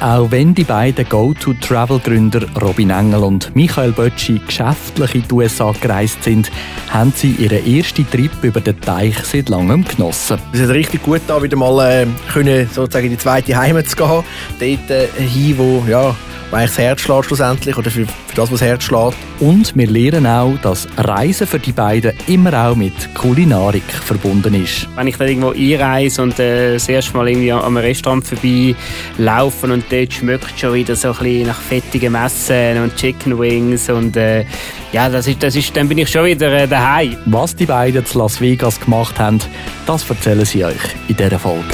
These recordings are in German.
Auch wenn die beiden Go-To-Travel-Gründer Robin Engel und Michael Bötschi geschäftlich in die USA gereist sind, haben sie ihren ersten Trip über den Teich seit langem genossen. Es ist richtig gut, da wieder mal äh, können, sozusagen in die zweite Heimat zu gehen. Dort äh, hin, wo ja, eigentlich das Herz schlägt schlussendlich oder für, für das, was das Herz schlägt. Und wir lernen auch, dass Reisen für die beiden immer auch mit Kulinarik verbunden ist. Wenn ich dann irgendwo einreise und äh, das erste Mal irgendwie am Restaurant vorbei laufe und dort schmeckt schon wieder so ein bisschen nach fettigen Messen und Chicken Wings und äh, ja, das ist, das ist, dann bin ich schon wieder äh, daheim. Was die beiden zu Las Vegas gemacht haben, das erzählen sie euch in dieser Folge.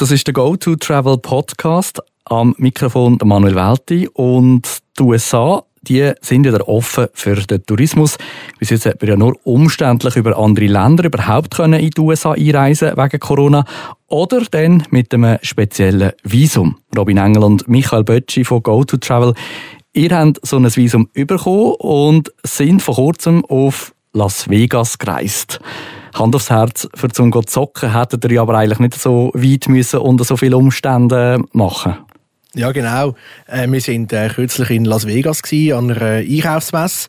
Das ist der Go-To-Travel Podcast. Am Mikrofon der Manuel Welti. Und die USA, die sind wieder offen für den Tourismus. Bis jetzt hat man ja nur umständlich über andere Länder überhaupt in die USA einreisen wegen Corona. Oder dann mit einem speziellen Visum. Robin Engel und Michael Bötschi von Go-To-Travel. Ihr habt so ein Visum bekommen und sind vor kurzem auf Las Vegas gereist. Hand aufs Herz, für zum zu zocken, hättet ihr aber eigentlich nicht so weit müssen und so viele Umstände machen. Ja, genau. Äh, wir sind äh, kürzlich in Las Vegas gewesen, an einer Einkaufsmesse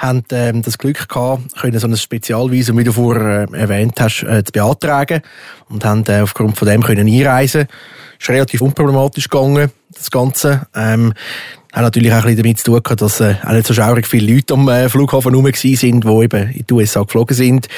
haben ähm, das Glück gehabt, können so ein Spezialvisum, wie du vorher äh, erwähnt hast, äh, zu beantragen und haben äh, aufgrund von dem können einreisen. Ist relativ unproblematisch gegangen, das Ganze. Ähm, hat natürlich auch ein bisschen damit zu tun gehabt, dass äh, auch nicht so schaurig viele Leute am äh, Flughafen herum waren, die eben in die USA geflogen sind.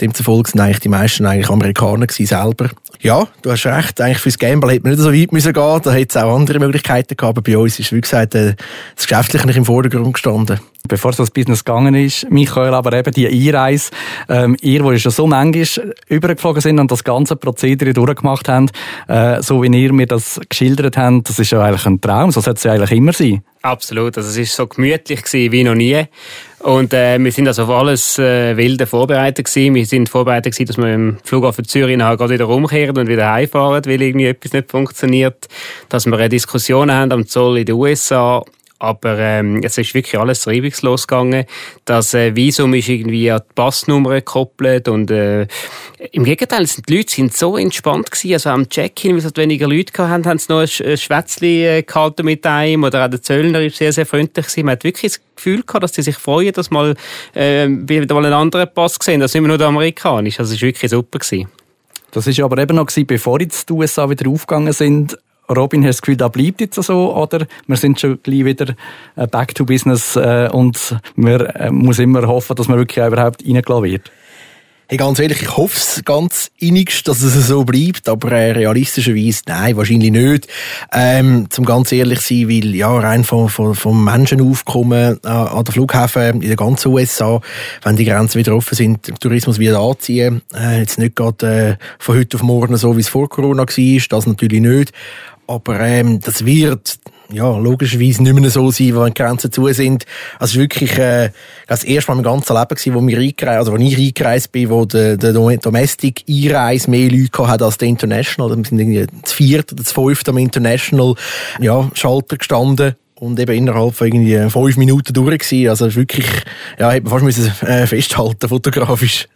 Demzufolge sind eigentlich die meisten eigentlich Amerikaner gewesen selber. Ja, du hast recht. Eigentlich fürs Gamble hätte man nicht so weit müssen gehen. Da hätte es auch andere Möglichkeiten gehabt. Aber bei uns ist, wie gesagt, äh, das Geschäftliche nicht im Vordergrund gestanden. Bevor es das Business gegangen ist, Michael, aber eben die Einreise, ähm, ihr, wo schon so manchmal übergeflogen sind und das ganze Prozedere durchgemacht habt, äh, so wie ihr mir das geschildert habt, das ist ja eigentlich ein Traum. So sollte es ja eigentlich immer sein. Absolut. Also es ist so gemütlich wie noch nie. Und äh, wir sind also auf alles äh, Wilde vorbereitet gewesen. Wir sind vorbereitet gewesen, dass wir im Flughafen Zürich nachher gerade wieder umkehren und wieder heimfahren, weil irgendwie etwas nicht funktioniert. Dass wir eine Diskussion haben am Zoll in den USA aber ähm, es ist wirklich alles reibungslos gegangen. Das äh, Visum ist irgendwie an die Passnummer gekoppelt und äh, im Gegenteil, die Leute sind so entspannt gewesen. Also am Check-in, weil es halt weniger Leute hatten, haben sie noch ein Schwätzchen äh, gehalten mit einem oder auch der Zöllner ist sehr, sehr freundlich gewesen. Man hat wirklich das Gefühl gehabt, dass sie sich freuen, dass mal äh, wieder mal einen anderen Pass sehen, das ist immer nur der amerikanische. Also es war wirklich super gewesen. Das war aber eben noch gewesen, bevor jetzt die USA wieder aufgegangen sind. Robin, hast du das Gefühl, da bleibt jetzt so? Oder wir sind schon gleich wieder äh, back to business äh, und man äh, muss immer hoffen, dass man wirklich überhaupt reingelassen wird? Hey, ganz ehrlich, ich hoffe es ganz innigst, dass es so bleibt, aber äh, realistischerweise nein, wahrscheinlich nicht. Ähm, zum ganz ehrlich sein, weil ja, rein vom, vom, vom Menschenaufkommen äh, an der Flughäfen in der ganzen USA, wenn die Grenzen wieder offen sind, den Tourismus wieder anziehen, äh, jetzt nicht gerade äh, von heute auf morgen so, wie es vor Corona war, das natürlich nicht. Aber ähm, das wird ja, logischerweise nicht mehr so sein, wenn Grenzen zu sind. Also wirklich äh, das erste Mal im ganzen Leben, gewesen, wo, wir eingereist, also wo ich eingereist bin, wo der, der Domestic-Einreise mehr Leute hat als der International. Wir sind irgendwie das vierte oder das fünfte am International ja, Schalter gestanden und eben innerhalb von irgendwie fünf Minuten durch gewesen. Also wirklich, ja, hätte man fast müssen, äh, festhalten, fotografisch.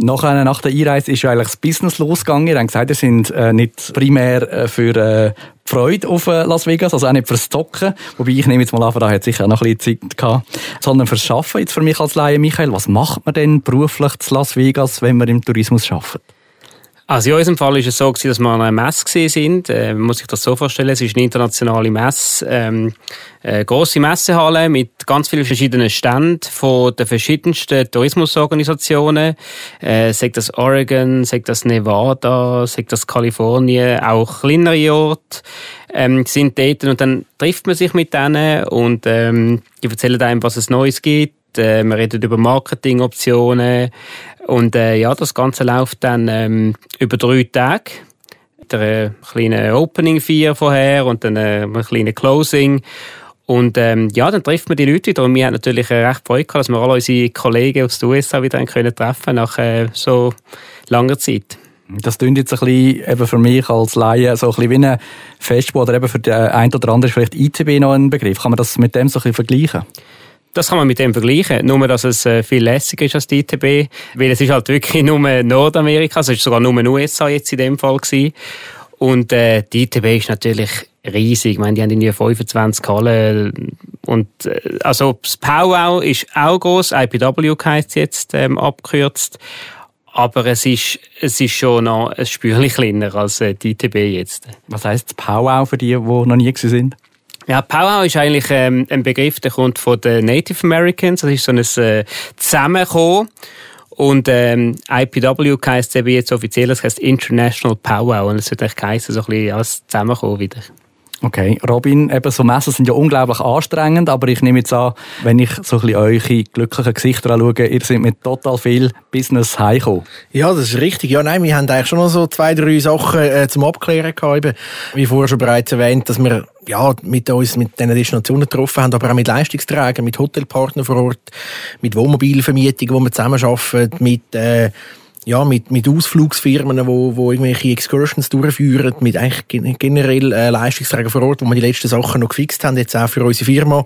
Nachher, nach der Einreise ist eigentlich das Business losgegangen. Ihr habt gesagt, ihr sind äh, nicht primär äh, für äh, Freude auf äh, Las Vegas, also auch nicht fürs Zocken. Wobei ich nehme jetzt mal an, da hat sicher noch ein bisschen Zeit gehabt. Sondern fürs Schaffen jetzt für mich als Laie. Michael, was macht man denn beruflich zu Las Vegas, wenn man im Tourismus arbeitet? Also in unserem Fall war es so, dass wir an einer Messe sind. Äh, man muss sich das so vorstellen, es ist eine internationale Messe, ähm, eine grosse Messehalle mit ganz vielen verschiedenen Ständen von den verschiedensten Tourismusorganisationen. Äh, sagt das Oregon, sagt das Nevada, sagt das Kalifornien, auch kleinere Orte ähm, sind dort und dann trifft man sich mit denen und ähm, die erzählen einem, was es Neues gibt äh, wir reden über Marketingoptionen und äh, ja, das Ganze läuft dann ähm, über drei Tage. Der äh, kleine Opening vier vorher und dann äh, ein kleines Closing. Und ähm, ja, dann trifft man die Leute wieder. Und wir haben natürlich äh, recht Freude gehabt, dass wir alle unsere Kollegen aus den USA wieder können treffen nach äh, so langer Zeit. Das klingt jetzt ein bisschen eben für mich als Laie so ein bisschen wie ein Festival oder eben für den einen oder anderen ist vielleicht ICB noch ein Begriff. Kann man das mit dem so ein bisschen vergleichen? Das kann man mit dem vergleichen. Nur, dass es äh, viel lässiger ist als die ITB. Weil es ist halt wirklich nur Nordamerika. Es ist sogar nur USA jetzt in dem Fall gewesen. Und äh, die ITB ist natürlich riesig. Ich meine, die haben in 25 Hallen. Und äh, also das Powwow ist auch groß. IPW heisst jetzt ähm, abgekürzt. Aber es ist, es ist schon noch ein Spürchen kleiner als äh, die ITB jetzt. Was heisst Powwow für die, die noch nie sind? Ja, Powwow ist eigentlich ähm, ein Begriff, der kommt von den Native Americans. Das ist so ein äh, Zusammenkommen. Und ähm, IPW heisst eben jetzt offiziell, das heisst International Powwow. Und es wird eigentlich heißen, so ein bisschen als Zusammenkommen wieder. Okay, Robin, eben so Messen sind ja unglaublich anstrengend, aber ich nehme jetzt an, wenn ich so ein bisschen eure glücklichen Gesichter anschaue, ihr seid mit total viel Business heimgekommen. Ja, das ist richtig. Ja, nein, wir haben eigentlich schon noch so zwei, drei Sachen äh, zum Abklären gehabt, eben, wie vorher schon bereits erwähnt, dass wir ja, mit uns mit diesen Destinationen getroffen haben, aber auch mit Leistungsträgern, mit Hotelpartnern vor Ort, mit Wohnmobilvermietung, wo wir zusammenarbeiten, mit äh, ja, mit, mit Ausflugsfirmen, wo, wo irgendwelche Excursions durchführen, mit eigentlich generell äh, Leistungsträgern vor Ort, wo wir die letzten Sachen noch gefixt haben, jetzt auch für unsere Firma,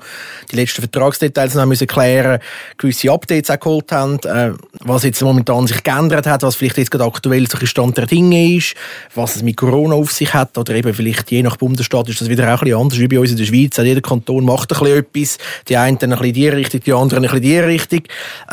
die letzten Vertragsdetails noch müssen klären, gewisse Updates auch geholt haben, äh, was jetzt momentan sich geändert hat, was vielleicht jetzt gerade aktuell so ein Stand der Dinge ist, was es mit Corona auf sich hat, oder eben vielleicht je nach Bundesstaat ist das wieder auch ein bisschen anders, wie bei uns in der Schweiz, jeder Kanton macht ein bisschen etwas, die einen ein bisschen die Richtung, die anderen ein bisschen die Richtung,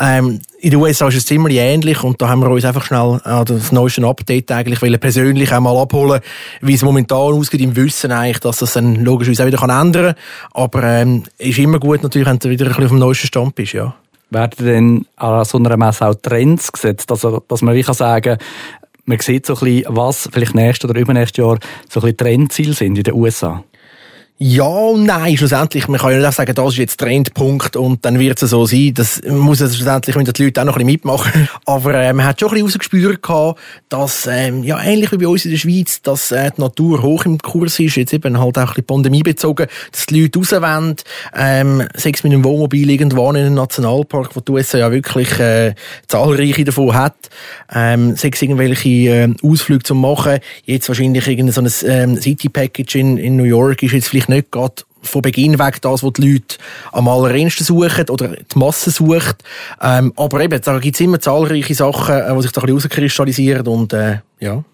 ähm, in den USA ist es ziemlich ähnlich und da haben wir uns einfach schnell das neueste Update eigentlich wollen persönlich einmal abholen, wie es momentan aussieht, im Wissen eigentlich, dass das dann logischerweise auch wieder ändern kann. Aber ähm, ist immer gut natürlich, wenn du wieder ein bisschen auf dem neuesten Stand bist, ja. Werden denn an so einer Messe auch Trends gesetzt? Also, dass man wie kann sagen, man sieht so ein bisschen, was vielleicht nächstes oder übernächstes Jahr so ein bisschen Trendziele sind in den USA? Ja und nein, schlussendlich, man kann ja nicht sagen, das ist jetzt Trendpunkt und dann wird es so sein. Das muss es schlussendlich, wenn die Leute auch noch ein bisschen mitmachen. Aber äh, man hat schon ein bisschen rausgespürt dass, ähm, ja, ähnlich wie bei uns in der Schweiz, dass äh, die Natur hoch im Kurs ist, jetzt eben halt auch ein bisschen Pandemie bezogen, dass die Leute rauswollen, ähm, sechs mit einem Wohnmobil irgendwann in einem Nationalpark, wo die USA ja wirklich äh, zahlreiche davon hat, ähm, sechs irgendwelche äh, Ausflüge zu machen. Jetzt wahrscheinlich irgendein so ein ähm, City-Package in, in New York ist jetzt vielleicht nicht gerade von Beginn weg das, was die Leute am allerersten suchen oder die Masse sucht. Ähm, aber eben, da gibt es immer zahlreiche Sachen, äh, die sich da ein bisschen rauskristallisieren und äh, ja.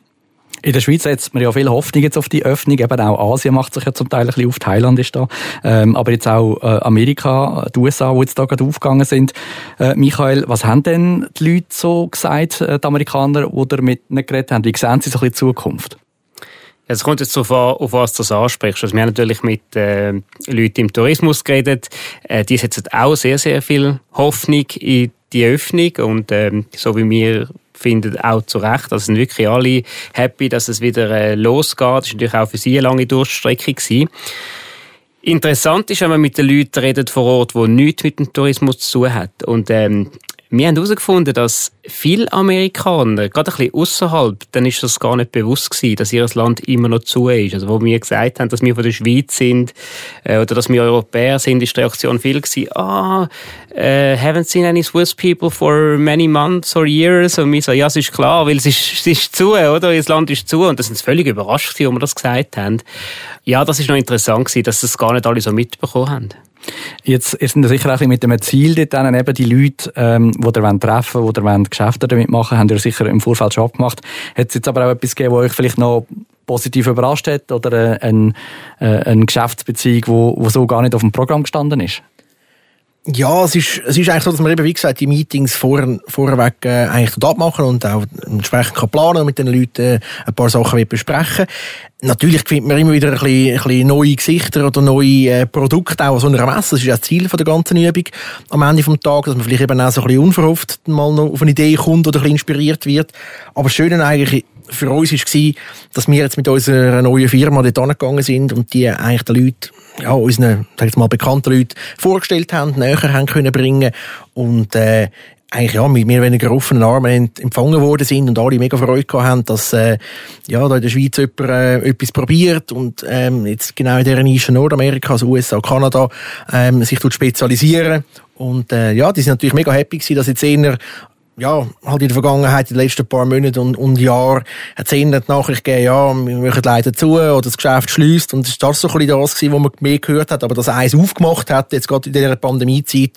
In der Schweiz setzt man ja viel Hoffnung jetzt auf die Öffnung. Eben auch Asien macht sich ja zum Teil ein bisschen auf. Thailand ist da. Ähm, aber jetzt auch äh, Amerika, die USA, die jetzt da gerade aufgegangen sind. Äh, Michael, was haben denn die Leute so gesagt, äh, die Amerikaner, die damit nicht geredet haben? Wie sehen sie so ein bisschen die Zukunft? Es kommt jetzt darauf an, auf was du das ansprichst. Also wir haben natürlich mit äh, Leuten im Tourismus geredet. Äh, die setzen auch sehr, sehr viel Hoffnung in die Öffnung und ähm, so wie wir finden auch zu Recht. Also sind wirklich alle happy, dass es wieder äh, losgeht. Das war natürlich auch für sie eine lange Durchstrecke. Gewesen. Interessant ist, wenn man mit den Leuten redet vor Ort, die nichts mit dem Tourismus zu tun haben. Und ähm, wir haben herausgefunden, dass viele Amerikaner, gerade ein bisschen außerhalb, dann ist das gar nicht bewusst gewesen, dass ihr Land immer noch zu ist. Also, wo wir gesagt haben, dass wir von der Schweiz sind, äh, oder dass wir Europäer sind, ist die Reaktion viel gewesen, ah, äh, haven't seen any Swiss people for many months or years. Und wir so, ja, es ist klar, weil es ist, es ist zu, oder? Das Land ist zu. Und das sind völlig überrascht als wir das gesagt haben. Ja, das ist noch interessant gewesen, dass das gar nicht alle so mitbekommen haben. Jetzt ist es sicher auch mit dem Ziel dort dann eben die Leute, ähm, die ihr treffen wollt, die ihr Geschäfte damit machen haben ihr sicher im Vorfeld schon abgemacht. Hat es jetzt aber auch etwas gegeben, wo euch vielleicht noch positiv überrascht hat oder äh, ein, äh, eine Geschäftsbeziehung, wo so gar nicht auf dem Programm gestanden ist? Ja, es ist, es ist eigentlich so, dass man eben, wie gesagt, die Meetings vor, vorweg äh, eigentlich abmachen und auch entsprechend kann planen und mit den Leuten äh, ein paar Sachen besprechen. Natürlich findet man immer wieder ein bisschen, ein bisschen neue Gesichter oder neue äh, Produkte auch an so einer Messe. Das ist ja das Ziel von der ganzen Übung am Ende des Tages, dass man vielleicht eben auch so ein bisschen unverhofft mal noch auf eine Idee kommt oder ein bisschen inspiriert wird. Aber das Schöne eigentlich für uns war, dass wir jetzt mit unserer neuen Firma dort angegangen sind und die eigentlich den Leuten ja, unseren, sag ich mal, bekannten Leuten vorgestellt haben, näher haben können bringen und äh, eigentlich ja, mit mehr oder weniger offenen Armen empfangen worden sind und alle mega Freude gehabt haben, dass äh, ja, da in der Schweiz jemand äh, etwas probiert und ähm, jetzt genau in dieser Nische Nordamerika, also USA, Kanada, ähm, sich spezialisieren. Und äh, ja, die sind natürlich mega happy gewesen, dass jetzt eher ja, halt in der Vergangenheit, in den letzten paar Monaten und, und Jahren, hat es ihnen die Nachricht gegeben, ja, wir machen leider zu oder das Geschäft schließt. Und das war so ein bisschen das, was man mehr gehört hat. Aber dass eins aufgemacht hat, jetzt gerade in dieser Pandemiezeit,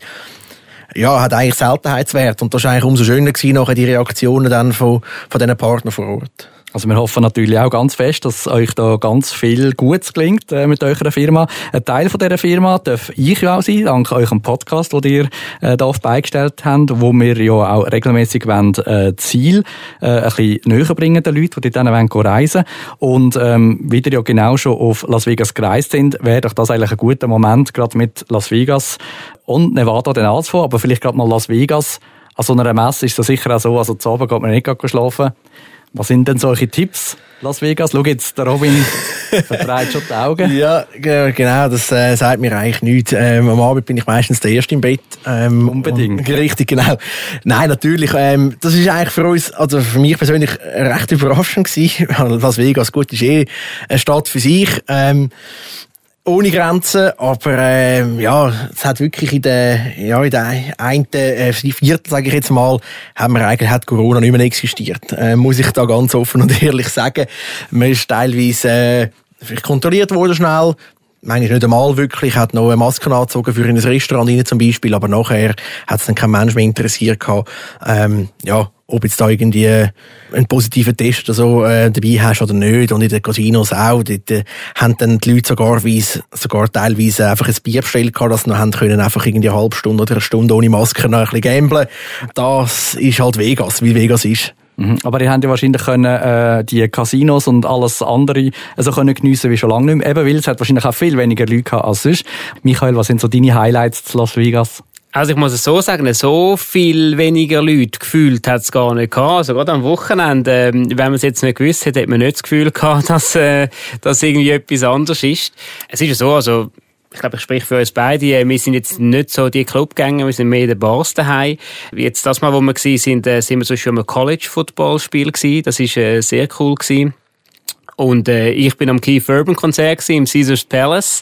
ja, hat eigentlich Seltenheitswert. Und das war eigentlich umso schöner gewesen, nachher die Reaktionen dann von, von diesen Partnern vor Ort. Also wir hoffen natürlich auch ganz fest, dass euch da ganz viel Gutes gelingt äh, mit eurer Firma. Ein Teil von dieser Firma darf ich ja auch sein, dank eurem Podcast, den ihr äh, da auf beigestellt habt, wo wir ja auch regelmäßig wollen, äh, Ziel äh, ein bisschen näher bringen den Leuten, die dann wollen reisen Und ähm, wie ihr ja genau schon auf Las Vegas gereist sind, wäre doch das eigentlich ein guter Moment, gerade mit Las Vegas und Nevada dann anzufangen, aber vielleicht gerade mal Las Vegas. An so einer Messe ist es sicher auch so, also zu Abend geht man nicht schlafen was sind denn solche Tipps? Las Vegas, schau jetzt, der Robin verdreht schon die Augen. Ja, genau, das äh, sagt mir eigentlich nichts. Ähm, am Abend bin ich meistens der Erste im Bett. Ähm, Unbedingt. Und, richtig, genau. Nein, natürlich, ähm, das ist eigentlich für uns, also für mich persönlich recht überraschend gewesen. Las Vegas, gut, ist eh eine Stadt für sich. Ähm, ohne Grenzen, aber äh, ja, es hat wirklich in der, ja, in der einen äh, Viertel, sage ich jetzt mal, haben wir eigentlich hat Corona nicht mehr existiert. Äh, muss ich da ganz offen und ehrlich sagen. Man ist teilweise äh, vielleicht kontrolliert worden schnell, manchmal nicht einmal wirklich, hat noch eine Maske angezogen für in ein Restaurant rein zum Beispiel, aber nachher hat es dann kein Mensch mehr interessiert gehabt. Ähm, ja, ob jetzt da irgendwie einen positiven Test oder so äh, dabei hast oder nicht. Und in den Casinos auch. Dort äh, haben dann die Leute sogar, weise, sogar teilweise einfach ein Bier bestellt gehabt, dass sie noch haben können, einfach irgendwie eine halbe Stunde oder eine Stunde ohne Maske noch ein bisschen gamblen. Das ist halt Vegas, wie Vegas ist. Mhm. Aber ihr habt ja wahrscheinlich können, äh, die Casinos und alles andere also können geniessen wie schon lange nicht mehr. Eben, weil es hat wahrscheinlich auch viel weniger Leute gehabt als sonst. Michael, was sind so deine Highlights zu Las Vegas? Also ich muss es so sagen, so viel weniger Leute gefühlt hat es gar nicht gehabt. Also gerade am Wochenende, ähm, wenn man es jetzt nicht gewusst hätte, hätte man nicht das Gefühl gehabt, dass, äh, dass irgendwie etwas anderes ist. Es ist ja so, also ich glaube, ich spreche für uns beide. Äh, wir sind jetzt nicht so die Clubgänger, wir sind mehr in den Bars daheim. Jetzt das Mal, wo wir waren, sind, äh, sind wir so schon im College-Football-Spiel gewesen. Das ist äh, sehr cool gewesen. Und äh, ich bin am Keith Urban Konzert gewesen, im Caesars Palace.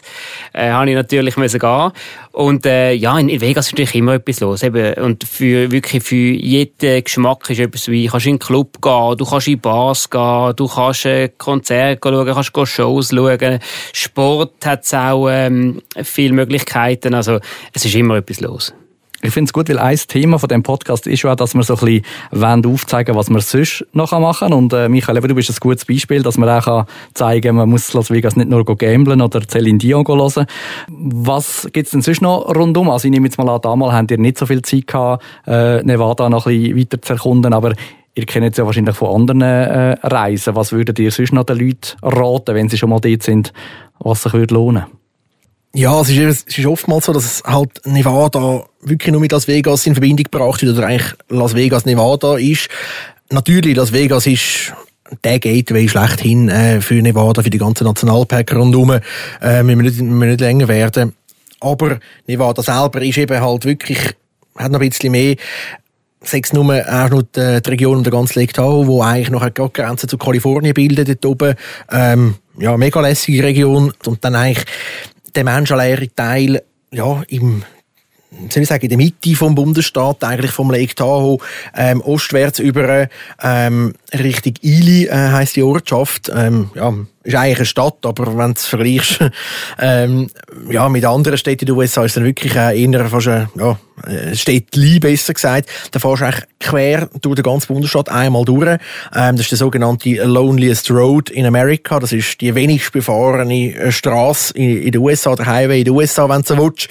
Äh, habe ich natürlich müssen gehen. Und äh, ja, in, Vegas ist natürlich immer etwas los. Eben, und für wirklich für jeden Geschmack ist etwas wie, du kannst in den Club gehen, du kannst in Bars gehen, du kannst äh, Konzerte schauen, kannst Shows schauen. Sport hat auch ähm, viele Möglichkeiten. Also es ist immer etwas los. Ich finde es gut, weil ein Thema von dem Podcast ist ja dass wir so ein bisschen aufzeigen was wir sonst noch machen kann. Und äh, Michael, du bist ein gutes Beispiel, dass man auch zeigen kann, man muss Las Vegas nicht nur gamblen oder Celine Dion hören. Was gibt's denn sonst noch rundum? Also ich nehme jetzt mal an, damals habt ihr nicht so viel Zeit gehabt, äh, Nevada noch ein bisschen weiter zu erkunden, aber Ihr kennt es ja wahrscheinlich von anderen äh, Reisen. Was würdet ihr sonst noch den Leuten raten, wenn sie schon mal dort sind, was sich würde lohnen würde? Ja, es ist, es ist oftmals so, dass halt Nevada wirklich nur mit Las Vegas in Verbindung gebracht wird oder eigentlich Las Vegas Nevada ist. Natürlich, Las Vegas ist der Gateway schlechthin äh, für Nevada, für die ganzen Nationalparks rundherum. Äh, müssen, wir nicht, müssen wir nicht länger werden. Aber Nevada selber ist eben halt wirklich, hat noch ein bisschen mehr sechs nur auch noch die, die Region und der ganze Lake Tahoe, wo eigentlich noch eine Grenze zu Kalifornien bildet dort oben. Ähm, ja, mega lässige Region und dann eigentlich der menschenleere Teil ja, im soll ich sagen, in der Mitte vom Bundesstaat, eigentlich vom Lake Tahoe, ähm, ostwärts über ähm, Richtung Ili äh, heißt die Ortschaft. Ähm, ja, ist eigentlich eine Stadt, aber wenn du es vergleichst ähm, ja, mit anderen Städten in den USA, ist es dann wirklich äh, eher fast ein ja, Städtli, besser gesagt. Da fährst du eigentlich quer durch den ganzen Bundesstaat einmal durch. Ähm, das ist der sogenannte Loneliest Road in America. Das ist die wenigst befahrene äh, Straße in, in den USA, der Highway in den USA, wenn du so willst.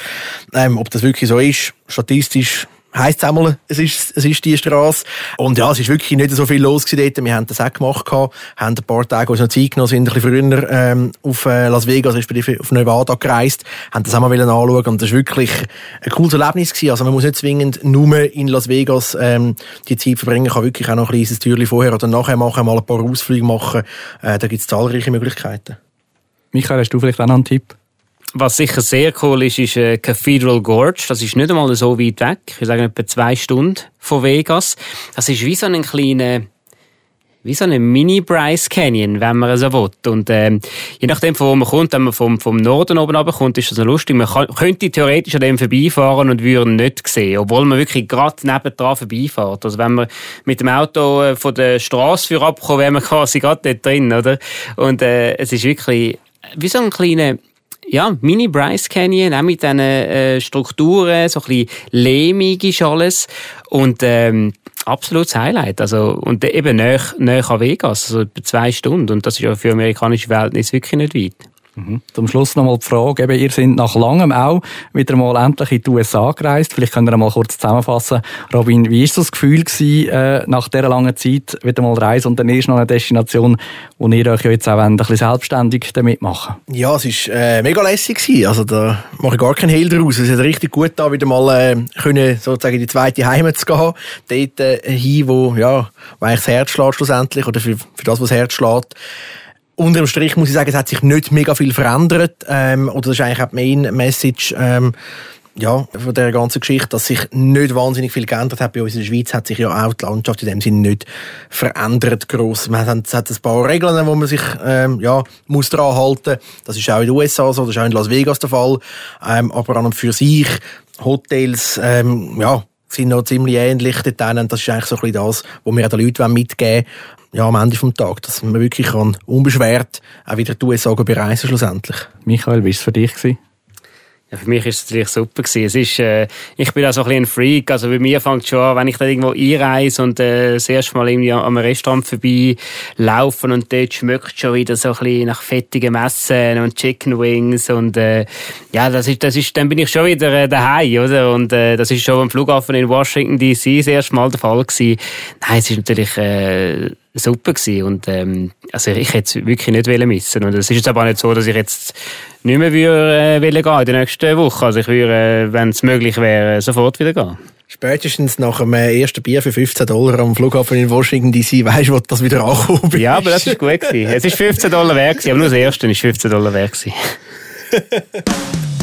Ähm, ob das wirklich so ist, statistisch heisst es einmal, es ist, es ist die Straße. Und ja, es ist wirklich nicht so viel los dort. Wir haben das auch gemacht, gehabt, haben ein paar Tage uns noch Zeit genommen, sind ein bisschen früher ähm, auf äh, Las Vegas, respektive auf Nevada gereist, haben das auch mal anschauen und das war wirklich ein cooles Erlebnis gewesen. Also man muss nicht zwingend nur in Las Vegas ähm, die Zeit verbringen, kann wirklich auch noch ein kleines Türchen vorher oder nachher machen, mal ein paar Ausflüge machen. Äh, da gibt es zahlreiche Möglichkeiten. Michael, hast du vielleicht auch noch einen Tipp? Was sicher sehr cool ist, ist äh, Cathedral Gorge. Das ist nicht einmal so weit weg. Ich sagen, etwa zwei Stunden von Vegas. Das ist wie so ein kleiner, wie so eine Mini-Bryce Canyon, wenn man so will. Und ähm, je nachdem, von wo man kommt, wenn man vom, vom Norden oben runterkommt, ist das noch lustig. Man kann, könnte theoretisch an dem vorbeifahren und würde ihn nicht sehen, obwohl man wirklich gerade nebendran vorbeifährt. Also wenn man mit dem Auto äh, von der Straße für abkommt, wäre man quasi gerade dort drin, oder? Und äh, es ist wirklich wie so ein kleiner ja, Mini Bryce Canyon, auch mit diesen äh, Strukturen, so ein bisschen lehmig ist alles. Und ähm, absolutes Highlight. Also, und eben näher, näher an Vegas, also zwei Stunden. Und das ist ja für amerikanische Verhältnisse wirklich nicht weit. Mhm. Zum Schluss noch mal die Frage, eben, ihr seid nach langem auch wieder mal endlich in die USA gereist. Vielleicht könnt ihr mal kurz zusammenfassen. Robin, wie ist das Gefühl gewesen, äh, nach dieser langen Zeit wieder mal reisen und dann erst noch eine Destination, wo ihr euch jetzt auch ein bisschen selbstständig damit machen? Ja, es ist äh, mega lässig gewesen. Also da mache ich gar keinen Hehl draus. Es ist richtig gut da wieder mal äh, können, sozusagen in die zweite Heimat zu gehen. Dort äh, hin, wo, ja, wo eigentlich das Herz schlägt schlussendlich oder für, für das, was das Herz schlägt unterm Strich muss ich sagen, es hat sich nicht mega viel verändert. Ähm, oder das ist eigentlich auch die Main Message ähm, ja, von der ganzen Geschichte, dass sich nicht wahnsinnig viel geändert hat. Bei uns in der Schweiz hat sich ja auch die Landschaft in dem Sinne nicht verändert gross. Man hat, hat ein paar Regeln, wo man sich ähm, ja, muss dran halten. Das ist auch in den USA so, das ist auch in Las Vegas der Fall. Ähm, aber an und für sich Hotels, ähm, ja, sind noch ziemlich ähnlich dort. Das ist eigentlich so ein bisschen das, was wir den Leuten mitgeben wollen ja, am Ende des Tages, dass man wirklich kann, unbeschwert auch wieder die USA bereisen schlussendlich. Michael, wie war es für dich? Gewesen? Ja, für mich ist es natürlich super gewesen. Es ist, äh, ich bin auch so ein bisschen ein Freak. Also bei mir fängt schon an, wenn ich da irgendwo einreise und äh, das erste Mal irgendwie am Restaurant vorbei laufen und dort schmeckt schon wieder so ein bisschen nach fettigen Messen und Chicken Wings und äh, ja, das ist, das ist, dann bin ich schon wieder äh, daheim, oder? Und äh, das ist schon am Flughafen in Washington D.C. das erste Mal der Fall gewesen. Nein, es ist natürlich äh, super gewesen. Und ähm, also ich hätte es wirklich nicht missen Und es ist jetzt aber auch nicht so, dass ich jetzt nicht mehr würde, äh, gehen in der nächsten Woche. Also ich würde, äh, wenn es möglich wäre, sofort wieder gehen. Spätestens nach dem äh, ersten Bier für 15 Dollar am Flughafen in Washington D.C. weißt du, wo das wieder ankommt. Ja, aber das ist gut gewesen. Es ist 15 Dollar wert gewesen, aber nur das erste ist 15 Dollar wert gewesen.